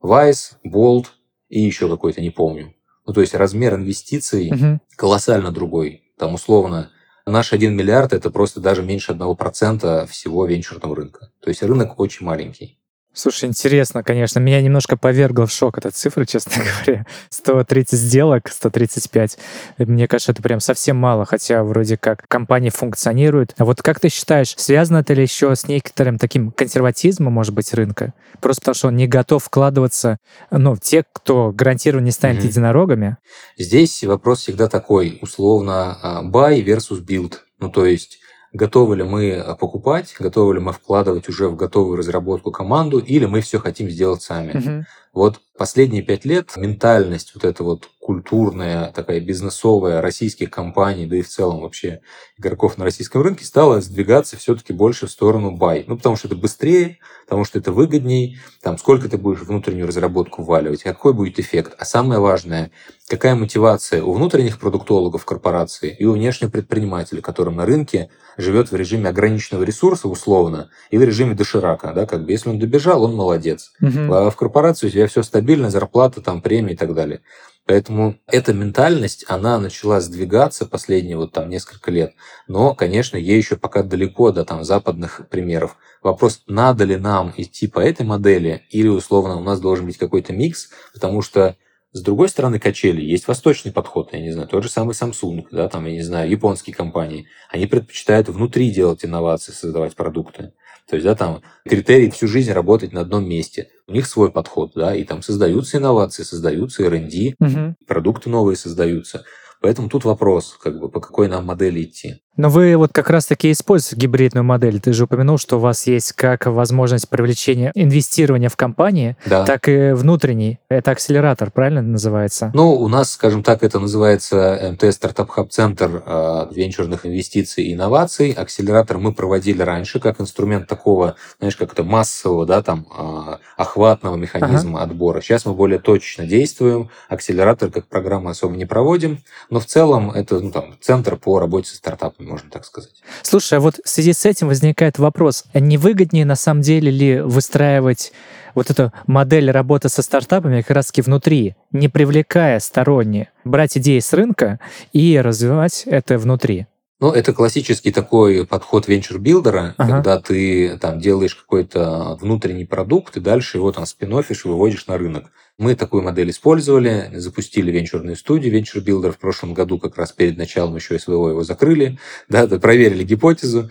Speaker 2: Вайс, Болт и еще какой-то, не помню. Ну, то есть размер инвестиций угу. колоссально другой. Там условно Наш 1 миллиард – это просто даже меньше 1% всего венчурного рынка. То есть рынок очень маленький.
Speaker 1: Слушай, интересно, конечно. Меня немножко повергло в шок эта цифра, [LAUGHS] честно говоря. 130 сделок, 135. Мне кажется, это прям совсем мало, хотя вроде как компания функционирует. А вот как ты считаешь, связано это ли еще с некоторым таким консерватизмом, может быть, рынка? Просто потому, что он не готов вкладываться, ну, те, кто гарантированно не станет mm-hmm. единорогами?
Speaker 2: Здесь вопрос всегда такой, условно, а, buy versus build. Ну, то есть готовы ли мы э, покупать, готовы ли мы вкладывать уже в готовую разработку команду, или мы все хотим сделать сами. Угу. Вот последние пять лет ментальность вот эта вот культурная, такая бизнесовая российских компаний, да и в целом вообще игроков на российском рынке стала сдвигаться все-таки больше в сторону buy. Ну, потому что это быстрее, потому что это выгодней, там сколько ты будешь внутреннюю разработку вваливать, какой будет эффект. А самое важное, какая мотивация у внутренних продуктологов корпорации и у внешнего предпринимателя, которым на рынке живет в режиме ограниченного ресурса условно и в режиме доширака. Да, как бы, если он добежал, он молодец. Угу. А в корпорации у тебя все стабильно, зарплата, там, премии и так далее. Поэтому эта ментальность, она начала сдвигаться последние вот там несколько лет. Но, конечно, ей еще пока далеко до там западных примеров. Вопрос, надо ли нам идти по этой модели, или условно у нас должен быть какой-то микс, потому что с другой стороны качели есть восточный подход, я не знаю, тот же самый Samsung, да, там, я не знаю, японские компании. Они предпочитают внутри делать инновации, создавать продукты. То есть, да, там критерий всю жизнь работать на одном месте. У них свой подход, да, и там создаются инновации, создаются R&D, угу. продукты новые создаются. Поэтому тут вопрос, как бы, по какой нам модели идти.
Speaker 1: Но вы вот как раз-таки используете гибридную модель. Ты же упомянул, что у вас есть как возможность привлечения инвестирования в компании, да. так и внутренний. Это акселератор, правильно называется?
Speaker 2: Ну, у нас, скажем так, это называется МТС Стартап Хаб Центр э, венчурных инвестиций и инноваций. Акселератор мы проводили раньше как инструмент такого, знаешь, как это массового, да, там, э, охватного механизма ага. отбора. Сейчас мы более точно действуем. Акселератор как программа особо не проводим, но в целом это ну, там, центр по работе со стартапами можно так сказать.
Speaker 1: Слушай, а вот в связи с этим возникает вопрос, а не выгоднее на самом деле ли выстраивать вот эту модель работы со стартапами как раз таки внутри, не привлекая сторонние, брать идеи с рынка и развивать это внутри?
Speaker 2: Ну, это классический такой подход venture builder а, ага. когда ты там делаешь какой-то внутренний продукт и дальше его там spin-off ишь и выводишь на рынок. Мы такую модель использовали, запустили венчурную студию Builder в прошлом году, как раз перед началом еще СВО его закрыли, [LAUGHS] да, проверили гипотезу.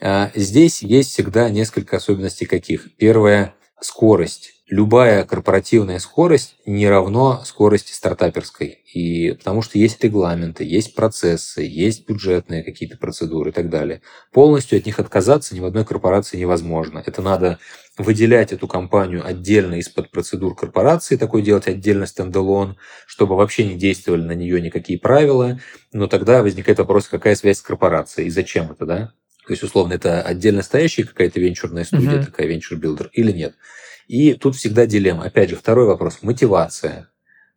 Speaker 2: А здесь есть всегда несколько особенностей каких. Первое – скорость любая корпоративная скорость не равно скорости стартаперской. И потому что есть регламенты, есть процессы, есть бюджетные какие-то процедуры и так далее. Полностью от них отказаться ни в одной корпорации невозможно. Это надо выделять эту компанию отдельно из-под процедур корпорации, такой делать отдельно standalone, чтобы вообще не действовали на нее никакие правила. Но тогда возникает вопрос, какая связь с корпорацией и зачем это, да? То есть, условно, это отдельно стоящая какая-то венчурная студия, uh-huh. такая venture builder или нет. И тут всегда дилемма. Опять же, второй вопрос – мотивация.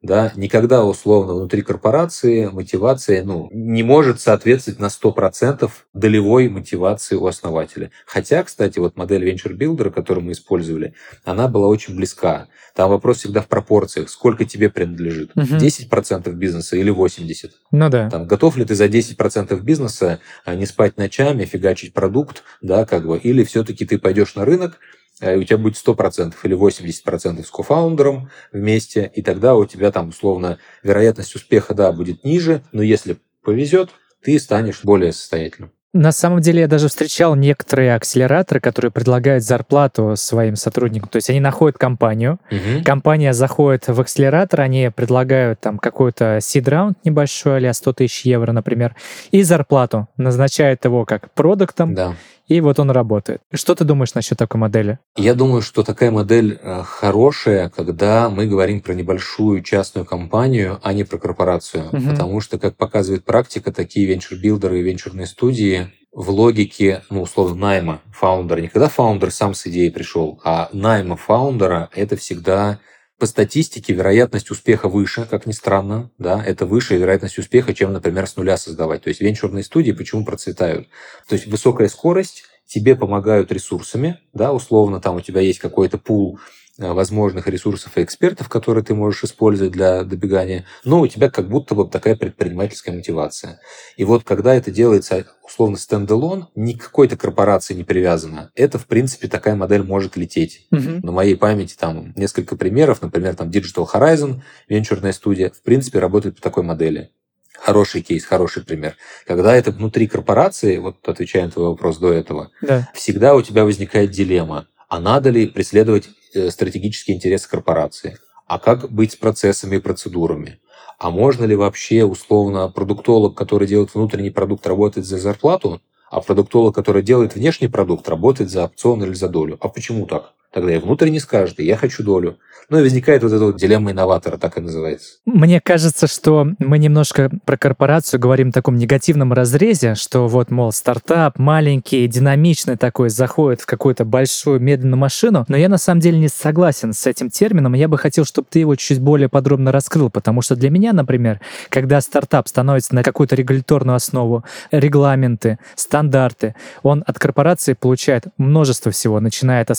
Speaker 2: Да, никогда условно внутри корпорации мотивация ну, не может соответствовать на 100% долевой мотивации у основателя. Хотя, кстати, вот модель Venture Builder, которую мы использовали, она была очень близка. Там вопрос всегда в пропорциях. Сколько тебе принадлежит? Угу. 10% бизнеса или 80%?
Speaker 1: Ну да.
Speaker 2: Там, готов ли ты за 10% бизнеса а, не спать ночами, фигачить продукт, да, как бы, или все-таки ты пойдешь на рынок, Э, у тебя будет 100% или 80% с кофаундером вместе, и тогда у тебя там условно вероятность успеха, да, будет ниже, но если повезет, ты станешь более состоятельным.
Speaker 1: На самом деле я даже встречал некоторые акселераторы, которые предлагают зарплату своим сотрудникам. То есть они находят компанию, угу. компания заходит в акселератор, они предлагают там какой-то сид-раунд небольшой, а 100 тысяч евро, например, и зарплату назначают его как продуктом. Да и вот он работает. Что ты думаешь насчет такой модели?
Speaker 2: Я думаю, что такая модель э, хорошая, когда мы говорим про небольшую частную компанию, а не про корпорацию. Угу. Потому что, как показывает практика, такие venture builder ы и венчурные студии в логике, ну, условно, найма founder а. Не когда founder сам с идеей пришел, а найма founder а – это всегда по статистике вероятность успеха выше, как ни странно, да, это выше вероятность успеха, чем, например, с нуля создавать. То есть венчурные студии почему процветают? То есть высокая скорость, тебе помогают ресурсами, да, условно, там у тебя есть какой-то пул возможных ресурсов и экспертов, которые ты можешь использовать для добегания, но у тебя как будто бы такая предпринимательская мотивация. И вот когда это делается условно стендалон, ни к какой-то корпорации не привязано, это, в принципе, такая модель может лететь. Угу. На моей памяти там несколько примеров, например, там Digital Horizon, венчурная студия, в принципе, работает по такой модели. Хороший кейс, хороший пример. Когда это внутри корпорации, вот отвечая на твой вопрос до этого, да. всегда у тебя возникает дилемма а надо ли преследовать стратегические интересы корпорации? А как быть с процессами и процедурами? А можно ли вообще условно продуктолог, который делает внутренний продукт, работать за зарплату, а продуктолог, который делает внешний продукт, работает за опцион или за долю? А почему так? Тогда и внутренне скажет, и я хочу долю. Ну и возникает вот эта вот дилемма инноватора, так и называется.
Speaker 1: Мне кажется, что мы немножко про корпорацию говорим в таком негативном разрезе, что вот, мол, стартап маленький, динамичный такой, заходит в какую-то большую медленную машину, но я на самом деле не согласен с этим термином, я бы хотел, чтобы ты его чуть более подробно раскрыл, потому что для меня, например, когда стартап становится на какую-то регуляторную основу, регламенты, стандарты, он от корпорации получает множество всего, начиная от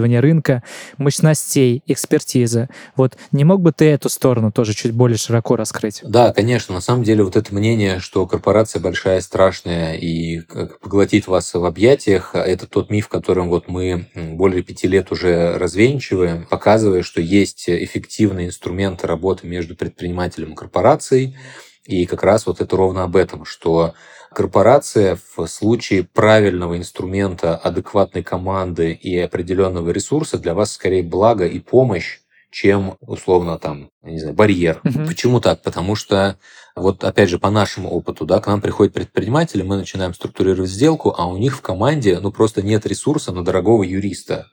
Speaker 1: исследования рынка, мощностей, экспертиза. Вот не мог бы ты эту сторону тоже чуть более широко раскрыть?
Speaker 2: Да, конечно. На самом деле вот это мнение, что корпорация большая, страшная и поглотит вас в объятиях, это тот миф, которым вот мы более пяти лет уже развенчиваем, показывая, что есть эффективные инструменты работы между предпринимателем и корпорацией. И как раз вот это ровно об этом, что Корпорация в случае правильного инструмента, адекватной команды и определенного ресурса для вас скорее благо и помощь, чем, условно, там, не знаю, барьер.
Speaker 1: Мгм.
Speaker 2: Почему так? Потому что, вот опять же, по нашему опыту, да, к нам приходят предприниматели, мы начинаем структурировать сделку, а у них в команде, ну, просто нет ресурса на дорогого юриста.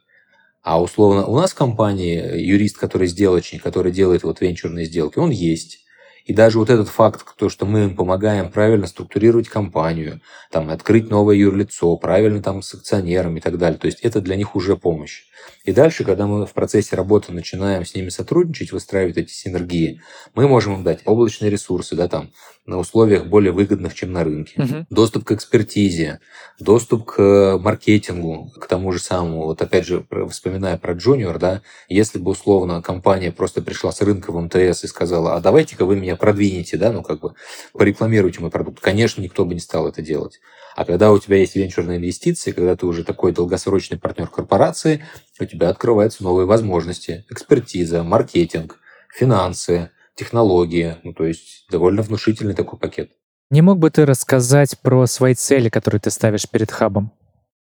Speaker 2: А условно, у нас в компании юрист, который сделочник, который делает вот венчурные сделки, он есть. И даже вот этот факт, то, что мы им помогаем правильно структурировать компанию, там, открыть новое юрлицо, правильно там с акционерами и так далее, то есть это для них уже помощь. И дальше, когда мы в процессе работы начинаем с ними сотрудничать, выстраивать эти синергии, мы можем им дать облачные ресурсы, да, там, на условиях более выгодных, чем на рынке.
Speaker 1: Мгм.
Speaker 2: Доступ к экспертизе, доступ к маркетингу, к тому же самому. Вот опять же, вспоминая про Junior, да, если бы условно компания просто пришла с рынка в МТС и сказала, а давайте-ка вы меня продвинете, да, ну как бы порекламируйте мой продукт, конечно, никто бы не стал это делать. А когда у тебя есть венчурные инвестиции, когда ты уже такой долгосрочный партнер корпорации, у тебя открываются новые возможности. Экспертиза, маркетинг, финансы, технологии. Ну, то есть довольно внушительный такой пакет.
Speaker 1: Не мог бы ты рассказать про свои цели, которые ты ставишь перед хабом?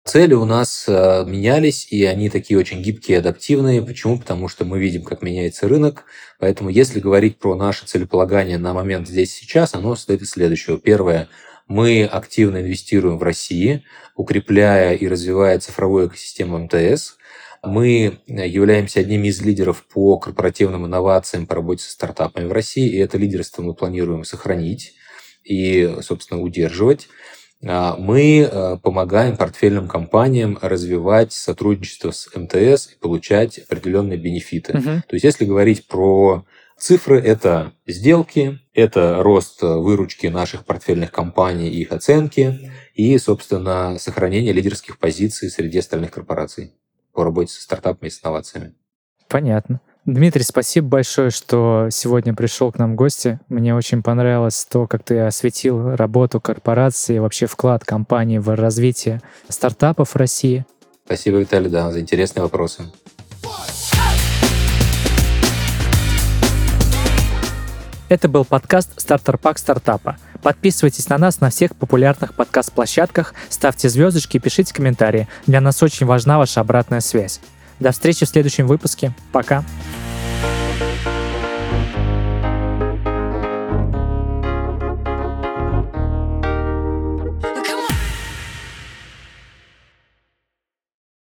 Speaker 2: Цели у нас э, менялись, и они такие очень гибкие, адаптивные. Почему? Потому что мы видим, как меняется рынок. Поэтому, если говорить про наше целеполагание на момент здесь сейчас, оно состоит из следующего. Первое. Мы активно инвестируем в России, укрепляя и развивая цифровую экосистему МТС. Мы являемся одними из лидеров по корпоративным инновациям по работе со стартапами в России, и это лидерство мы планируем сохранить и, собственно, удерживать. А, Мы э, помогаем портфельным компаниям развивать сотрудничество с МТС и получать определенные бенефиты.
Speaker 1: Мгм.
Speaker 2: То есть, если говорить про цифры, это сделки, это рост э, выручки наших портфельных компаний и их оценки, и, собственно, сохранение лидерских позиций среди остальных корпораций по работе со стартапами и с инновациями.
Speaker 1: Понятно. Дмитрий, спасибо большое, что сегодня пришел к нам в гости. Мне очень понравилось то, как ты осветил работу корпорации, вообще вклад компании в развитие стартапов в России.
Speaker 2: Спасибо, Виталий, да, за интересные вопросы.
Speaker 1: Это был подкаст «Стартер Пак стартапа». Подписывайтесь на нас на всех популярных подкаст-площадках, ставьте звездочки и пишите комментарии. Для нас очень важна ваша обратная связь. До встречи в следующем выпуске. Пока.